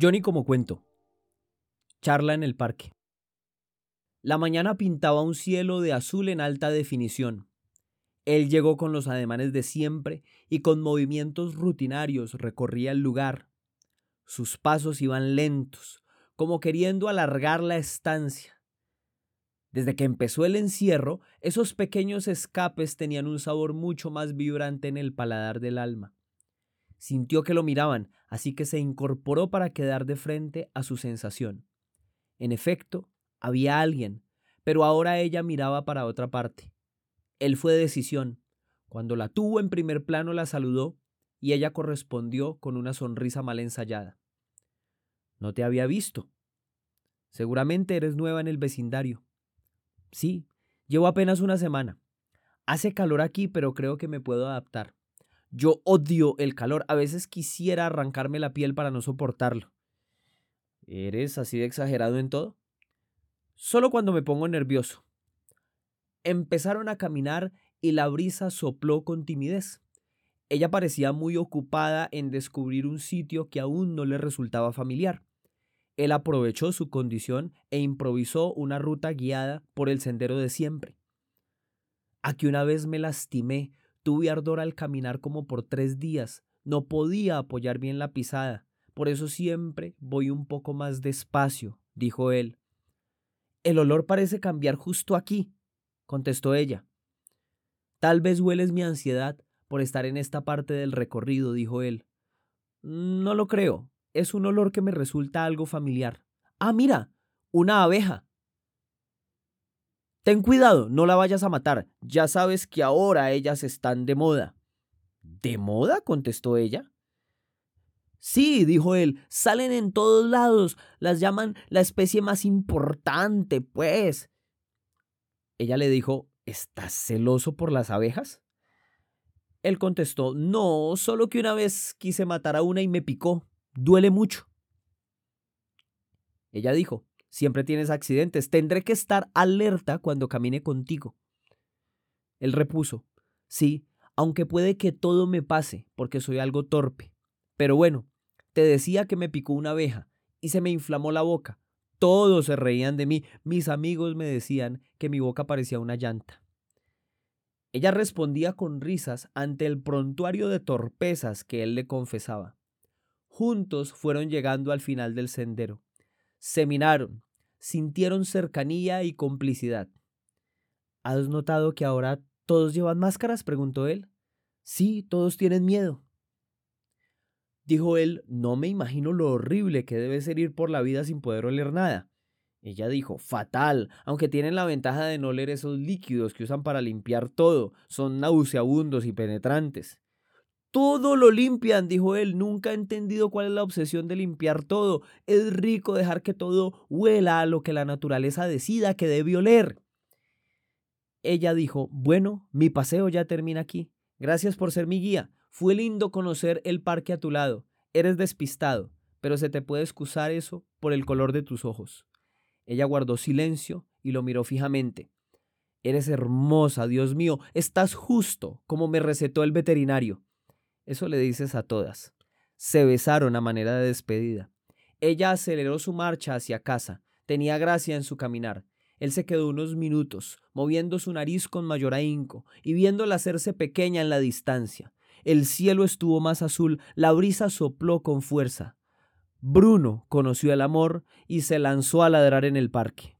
Johnny como cuento. Charla en el parque. La mañana pintaba un cielo de azul en alta definición. Él llegó con los ademanes de siempre y con movimientos rutinarios recorría el lugar. Sus pasos iban lentos, como queriendo alargar la estancia. Desde que empezó el encierro, esos pequeños escapes tenían un sabor mucho más vibrante en el paladar del alma. Sintió que lo miraban, así que se incorporó para quedar de frente a su sensación. En efecto, había alguien, pero ahora ella miraba para otra parte. Él fue decisión. Cuando la tuvo en primer plano la saludó y ella correspondió con una sonrisa mal ensayada. No te había visto. Seguramente eres nueva en el vecindario. Sí, llevo apenas una semana. Hace calor aquí, pero creo que me puedo adaptar. Yo odio el calor. A veces quisiera arrancarme la piel para no soportarlo. ¿Eres así de exagerado en todo? Solo cuando me pongo nervioso. Empezaron a caminar y la brisa sopló con timidez. Ella parecía muy ocupada en descubrir un sitio que aún no le resultaba familiar. Él aprovechó su condición e improvisó una ruta guiada por el sendero de siempre. Aquí una vez me lastimé Tuve ardor al caminar como por tres días. No podía apoyar bien la pisada. Por eso siempre voy un poco más despacio, dijo él. El olor parece cambiar justo aquí, contestó ella. Tal vez hueles mi ansiedad por estar en esta parte del recorrido, dijo él. No lo creo. Es un olor que me resulta algo familiar. Ah, mira, una abeja. Ten cuidado, no la vayas a matar. Ya sabes que ahora ellas están de moda. ¿De moda? contestó ella. Sí, dijo él, salen en todos lados, las llaman la especie más importante, pues. Ella le dijo, ¿estás celoso por las abejas? Él contestó, no, solo que una vez quise matar a una y me picó, duele mucho. Ella dijo, Siempre tienes accidentes. Tendré que estar alerta cuando camine contigo. Él repuso, sí, aunque puede que todo me pase, porque soy algo torpe. Pero bueno, te decía que me picó una abeja y se me inflamó la boca. Todos se reían de mí. Mis amigos me decían que mi boca parecía una llanta. Ella respondía con risas ante el prontuario de torpezas que él le confesaba. Juntos fueron llegando al final del sendero. Se miraron, sintieron cercanía y complicidad. ¿Has notado que ahora todos llevan máscaras? preguntó él. Sí, todos tienen miedo. Dijo él, no me imagino lo horrible que debe ser ir por la vida sin poder oler nada. Ella dijo, fatal, aunque tienen la ventaja de no oler esos líquidos que usan para limpiar todo, son nauseabundos y penetrantes. Todo lo limpian, dijo él. Nunca he entendido cuál es la obsesión de limpiar todo. Es rico dejar que todo huela a lo que la naturaleza decida que debe oler. Ella dijo, bueno, mi paseo ya termina aquí. Gracias por ser mi guía. Fue lindo conocer el parque a tu lado. Eres despistado, pero se te puede excusar eso por el color de tus ojos. Ella guardó silencio y lo miró fijamente. Eres hermosa, Dios mío, estás justo, como me recetó el veterinario. Eso le dices a todas. Se besaron a manera de despedida. Ella aceleró su marcha hacia casa. Tenía gracia en su caminar. Él se quedó unos minutos, moviendo su nariz con mayor ahínco y viéndola hacerse pequeña en la distancia. El cielo estuvo más azul, la brisa sopló con fuerza. Bruno conoció el amor y se lanzó a ladrar en el parque.